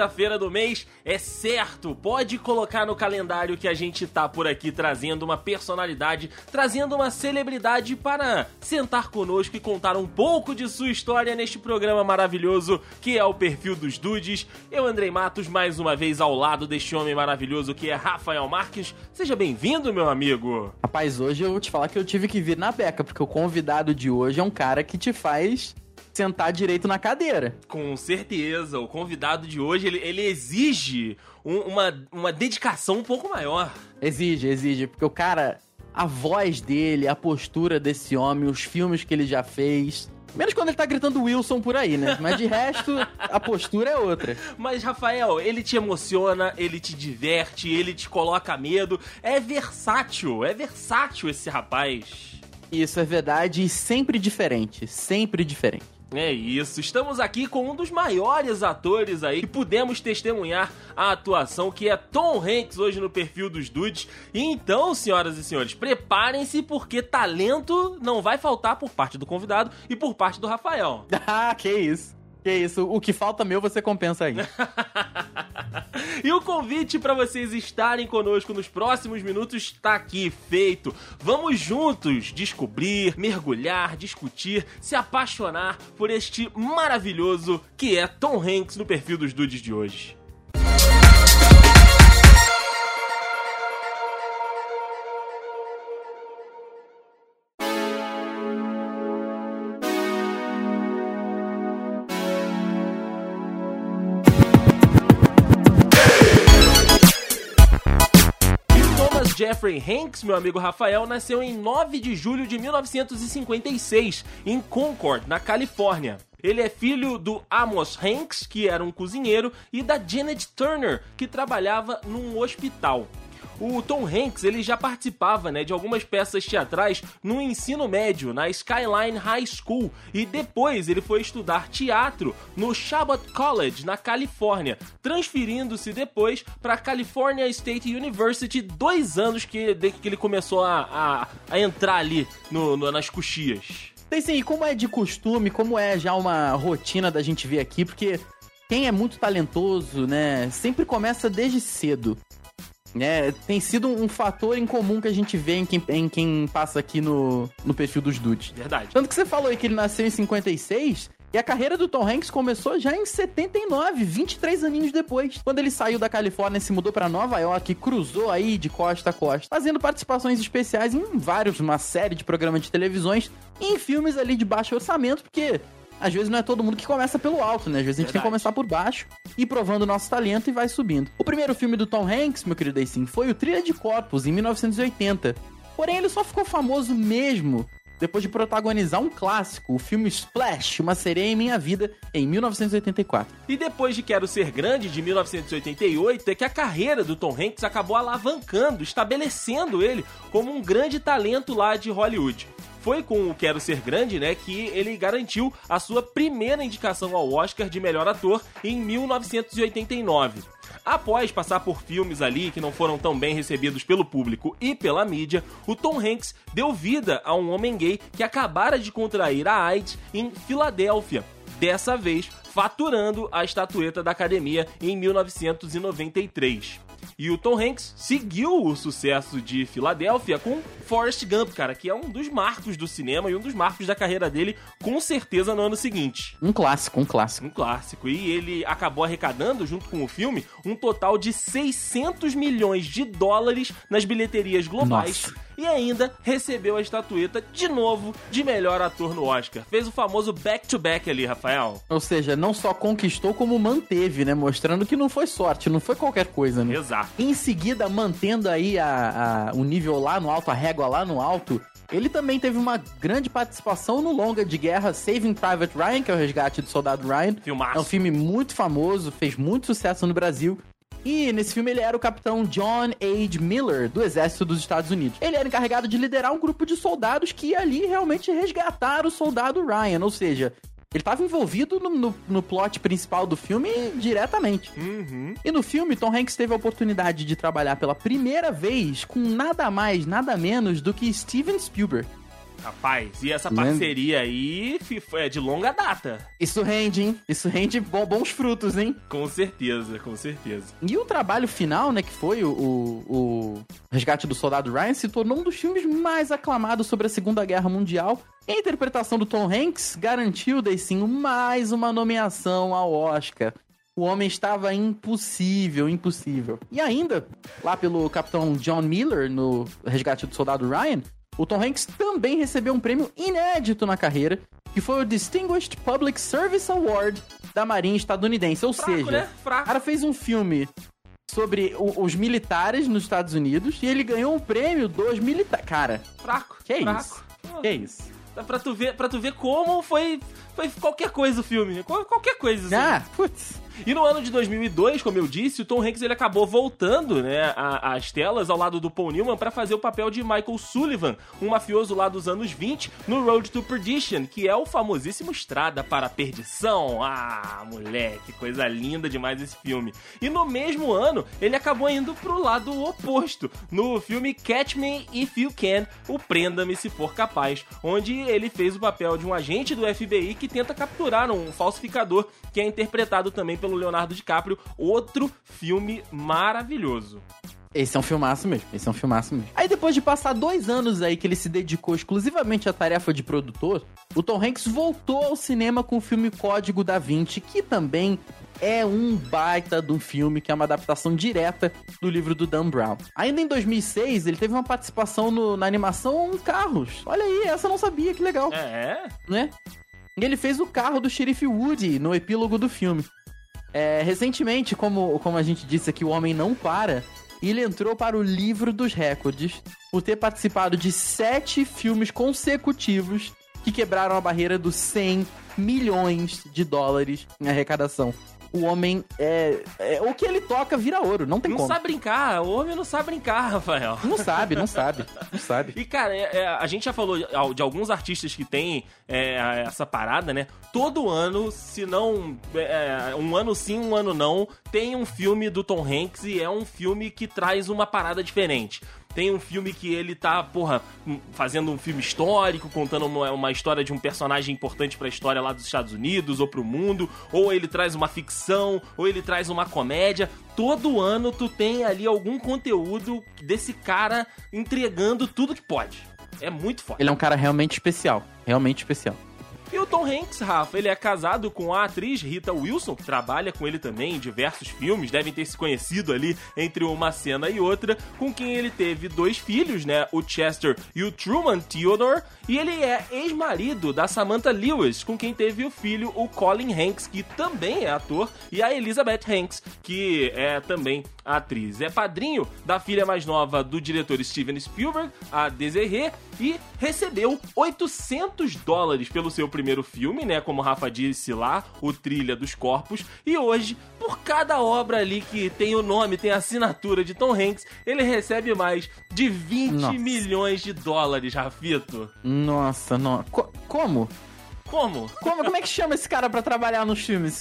sexta-feira do mês, é certo, pode colocar no calendário que a gente tá por aqui trazendo uma personalidade, trazendo uma celebridade para sentar conosco e contar um pouco de sua história neste programa maravilhoso que é o Perfil dos Dudes. Eu, Andrei Matos, mais uma vez ao lado deste homem maravilhoso que é Rafael Marques. Seja bem-vindo, meu amigo. Rapaz, hoje eu vou te falar que eu tive que vir na beca, porque o convidado de hoje é um cara que te faz sentar direito na cadeira. Com certeza, o convidado de hoje, ele, ele exige um- uma, uma dedicação um pouco maior. Exige, exige, porque o cara, a voz dele, a postura desse homem, os filmes que ele já fez. Menos quando ele tá gritando Wilson por aí, né? Mas de resto, a postura é outra. Mas, Rafael, ele te emociona, ele te diverte, ele te coloca medo. É versátil, é versátil esse rapaz. Isso é verdade e sempre diferente, sempre diferente. É isso, estamos aqui com um dos maiores atores aí que pudemos testemunhar a atuação, que é Tom Hanks hoje no perfil dos Dudes. Então, senhoras e senhores, preparem-se porque talento não vai faltar por parte do convidado e por parte do Rafael. Ah, que isso. Que isso, o que falta meu você compensa aí. E o convite para vocês estarem conosco nos próximos minutos está aqui feito. Vamos juntos descobrir, mergulhar, discutir, se apaixonar por este maravilhoso que é Tom Hanks no perfil dos dudes de hoje. Jeffrey Hanks, meu amigo Rafael, nasceu em 9 de julho de 1956, em Concord, na Califórnia. Ele é filho do Amos Hanks, que era um cozinheiro, e da Janet Turner, que trabalhava num hospital. O Tom Hanks ele já participava né, de algumas peças teatrais no ensino médio, na Skyline High School, e depois ele foi estudar teatro no Chabot College, na Califórnia, transferindo-se depois para a California State University, dois anos que, que ele começou a, a- a entrar ali no- no- nas coxias. Tem sim, como é de costume, como é já uma rotina da gente ver aqui, porque quem é muito talentoso, né, sempre começa desde cedo. Né, tem sido um fator em comum que a gente vê em quem, em quem passa aqui no, no perfil dos dudes. Verdade. Tanto que você falou aí que ele nasceu em 56 e a carreira do Tom Hanks começou já em 79, 23 aninhos depois. Quando ele saiu da Califórnia e se mudou pra Nova York e cruzou aí de costa a costa, fazendo participações especiais em vários, uma série de programas de televisões e em filmes ali de baixo orçamento, porque às vezes não é todo mundo que começa pelo alto, né? Às vezes a gente tem que Verdade. começar por baixo, ir provando o nosso talento e vai subindo. O primeiro filme do Tom Hanks, meu querido Daysim, foi o Trilha de Corpos, em 1980. Porém, ele só ficou famoso mesmo depois de protagonizar um clássico, o filme Splash, Uma Sereia em Minha Vida, em 1984. E depois de Quero Ser Grande, de 1988, é que a carreira do Tom Hanks acabou alavancando, estabelecendo ele como um grande talento lá de Hollywood. Foi com o Quero Ser Grande, né, que ele garantiu a sua primeira indicação ao Oscar de melhor ator em 1989. Após passar por filmes ali que não foram tão bem recebidos pelo público e pela mídia, o Tom Hanks deu vida a um homem gay que acabara de contrair a AIDS em Filadélfia dessa vez faturando a estatueta da academia em 1993. E o Tom Hanks seguiu o sucesso de Filadélfia com Forrest Gump, cara, que é um dos marcos do cinema e um dos marcos da carreira dele, com certeza no ano seguinte. Um clássico, um clássico. Um clássico. E ele acabou arrecadando, junto com o filme, um total de 600 milhões de dólares nas bilheterias globais. Nossa. E ainda recebeu a estatueta de novo de melhor ator no Oscar. Fez o famoso back-to-back ali, Rafael. Ou seja, não só conquistou, como manteve, né? Mostrando que não foi sorte, não foi qualquer coisa, né? Exato. Em seguida, mantendo aí a, a- o nível lá no alto, a régua lá no alto, ele também teve uma grande participação no longa de guerra Saving Private Ryan, que é o resgate do soldado Ryan. Filmaço. É um filme muito famoso, fez muito sucesso no Brasil. E nesse filme ele era o capitão John H. Miller, do Exército dos Estados Unidos. Ele era encarregado de liderar um grupo de soldados que ia ali realmente resgatar o soldado Ryan, ou seja, ele estava envolvido no, no, no plot principal do filme diretamente. Uhum. E no filme, Tom Hanks teve a oportunidade de trabalhar pela primeira vez com nada mais, nada menos do que Steven Spielberg. Rapaz, e essa parceria aí é de longa data. Isso rende, hein? Isso rende bons frutos, hein? Com certeza, com certeza. E o trabalho final, né, que foi o, o Resgate do Soldado Ryan, se tornou um dos filmes mais aclamados sobre a Segunda Guerra Mundial. E a interpretação do Tom Hanks garantiu, daí sim, mais uma nomeação ao Oscar. O homem estava impossível, impossível. E ainda, lá pelo capitão John Miller, no Resgate do Soldado Ryan, o Tom Hanks também recebeu um prêmio inédito na carreira, que foi o Distinguished Public Service Award da Marinha estadunidense. Ou Fraco, seja, né? o cara fez um filme sobre o, os militares nos Estados Unidos e ele ganhou um prêmio dos militares. Cara, fraco. Que fraco. isso? Que isso? Dá pra tu ver, pra tu ver como foi, foi qualquer coisa o filme. Qualquer coisa. Assim. Ah, putz. E no ano de 2002, como eu disse, o Tom Hanks ele acabou voltando, né, às telas ao lado do Paul Newman para fazer o papel de Michael Sullivan, um mafioso lá dos anos 20, no Road to Perdition, que é o famosíssimo Estrada para a Perdição. Ah, moleque, coisa linda demais esse filme. E no mesmo ano, ele acabou indo pro lado oposto, no filme Catch Me If You Can, o Prenda-me Se For Capaz, onde ele fez o papel de um agente do FBI que tenta capturar um falsificador que é interpretado também pelo Leonardo DiCaprio. Outro filme maravilhoso. Esse é um filmaço mesmo, esse é um filmaço mesmo. Aí depois de passar dois anos aí que ele se dedicou exclusivamente à tarefa de produtor, o Tom Hanks voltou ao cinema com o filme Código da Vinci, que também é um baita de um filme, que é uma adaptação direta do livro do Dan Brown. Ainda em 2006, ele teve uma participação no, na animação Carros. Olha aí, essa eu não sabia, que legal. É? Né? E ele fez o carro do xerife Woody no epílogo do filme. É, recentemente, como, como a gente disse aqui, o Homem Não Para, ele entrou para o livro dos recordes por ter participado de sete filmes consecutivos que quebraram a barreira dos 100 milhões de dólares em arrecadação o homem é, é, O que ele toca vira ouro, não tem não como. Não sabe brincar, o homem não sabe brincar, Rafael. Não sabe, não sabe, não sabe. E, cara, é, é, a gente já falou de alguns artistas que tem é, essa parada, né? Todo ano, se não. É, um ano sim, um ano não, tem um filme do Tom Hanks e é um filme que traz uma parada diferente. Tem um filme que ele tá, porra, fazendo um filme histórico, contando uma, uma história de um personagem importante para a história lá dos Estados Unidos ou pro mundo, ou ele traz uma ficção, ou ele traz uma comédia. Todo ano tu tem ali algum conteúdo desse cara entregando tudo que pode. É muito forte. Ele é um cara realmente especial, realmente especial. E o Tom Hanks, Rafa, ele é casado com a atriz Rita Wilson, que trabalha com ele também em diversos filmes, devem ter se conhecido ali entre uma cena e outra, com quem ele teve dois filhos, né? O Chester e o Truman Theodore, e ele é ex-marido da Samantha Lewis, com quem teve o filho, o Colin Hanks, que também é ator, e a Elizabeth Hanks, que é também atriz. É padrinho da filha mais nova do diretor Steven Spielberg, a Desiree, e recebeu 800 dólares pelo seu primeiro filme, né? Como o Rafa disse lá, o Trilha dos Corpos. E hoje, por cada obra ali que tem o nome, tem a assinatura de Tom Hanks, ele recebe mais de 20 Nossa. milhões de dólares, Rafito. Nossa, não. Co como? Como? Como, como é que chama esse cara para trabalhar nos filmes?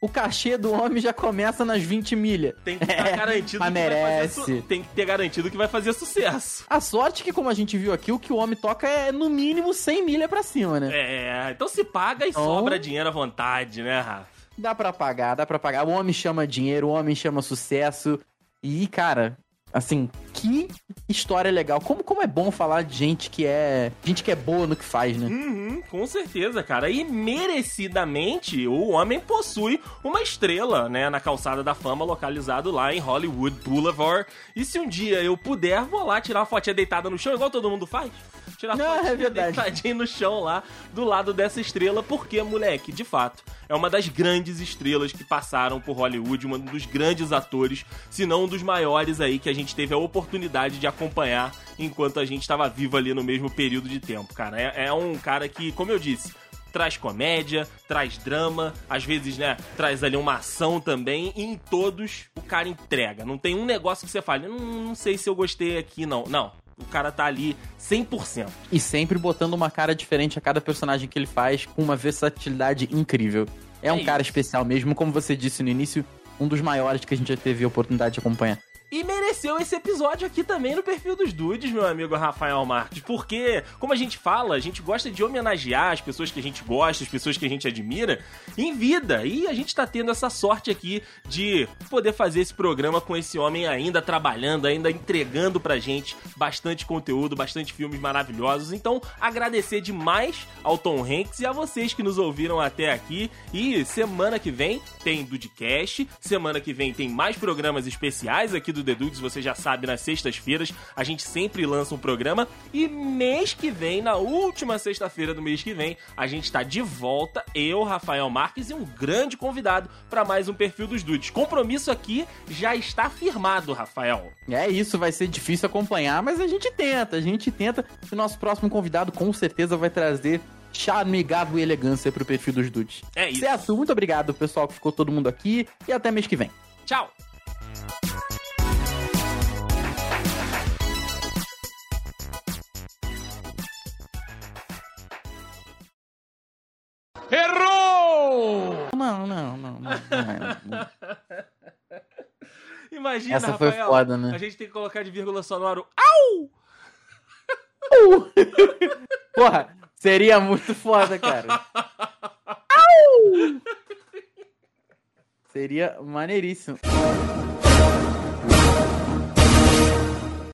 O cachê do homem já começa nas 20 milhas. Tem que estar é, garantido que merece. Tem que ter garantido que vai fazer sucesso. A sorte é que, como a gente viu aqui, o que o homem toca é no mínimo 100 milha pra cima, né? É, então se paga e então... sobra dinheiro à vontade, né, Rafa? Dá pra pagar, dá pra pagar. O homem chama dinheiro, o homem chama sucesso. E, cara, Assim, que história legal. Como, como é bom falar de gente que é. Gente que é boa no que faz, né? Uhum, com certeza, cara. E merecidamente, o homem possui uma estrela, né? Na calçada da fama, localizado lá em Hollywood Boulevard. E se um dia eu puder, vou lá tirar uma fotinha deitada no chão, igual todo mundo faz. Tirar ah, fotinha é deitadinha no chão lá, do lado dessa estrela, porque, moleque, de fato, é uma das grandes estrelas que passaram por Hollywood, um dos grandes atores, se não um dos maiores aí que a gente teve a oportunidade de acompanhar enquanto a gente estava vivo ali no mesmo período de tempo, cara. É, é um cara que, como eu disse, traz comédia, traz drama, às vezes, né, traz ali uma ação também, e em todos o cara entrega. Não tem um negócio que você fale, não, não sei se eu gostei aqui, não. Não. O cara tá ali 100%. E sempre botando uma cara diferente a cada personagem que ele faz, com uma versatilidade incrível. É, é um isso. cara especial mesmo, como você disse no início, um dos maiores que a gente já teve a oportunidade de acompanhar. E mereceu esse episódio aqui também no perfil dos dudes, meu amigo Rafael Marques. Porque, como a gente fala, a gente gosta de homenagear as pessoas que a gente gosta, as pessoas que a gente admira em vida. E a gente tá tendo essa sorte aqui de poder fazer esse programa com esse homem ainda trabalhando, ainda entregando pra gente bastante conteúdo, bastante filmes maravilhosos. Então, agradecer demais ao Tom Hanks e a vocês que nos ouviram até aqui. E semana que vem tem Dudcast, semana que vem tem mais programas especiais aqui do The Dudes, você já sabe, nas sextas-feiras a gente sempre lança um programa. E mês que vem, na última sexta-feira do mês que vem, a gente tá de volta, eu, Rafael Marques e um grande convidado para mais um perfil dos Dudes. Compromisso aqui já está firmado, Rafael. É isso, vai ser difícil acompanhar, mas a gente tenta, a gente tenta. E o nosso próximo convidado com certeza vai trazer charme, gado e elegância pro perfil dos dudes. É isso. Certo, muito obrigado, pessoal, que ficou todo mundo aqui. E até mês que vem. Tchau! Não, não, não, não. não, não. Imagina, Essa foi Rafael, foda, né? a gente tem que colocar de vírgula sonoro. Au! Porra, seria muito foda, cara. Au! Seria maneiríssimo.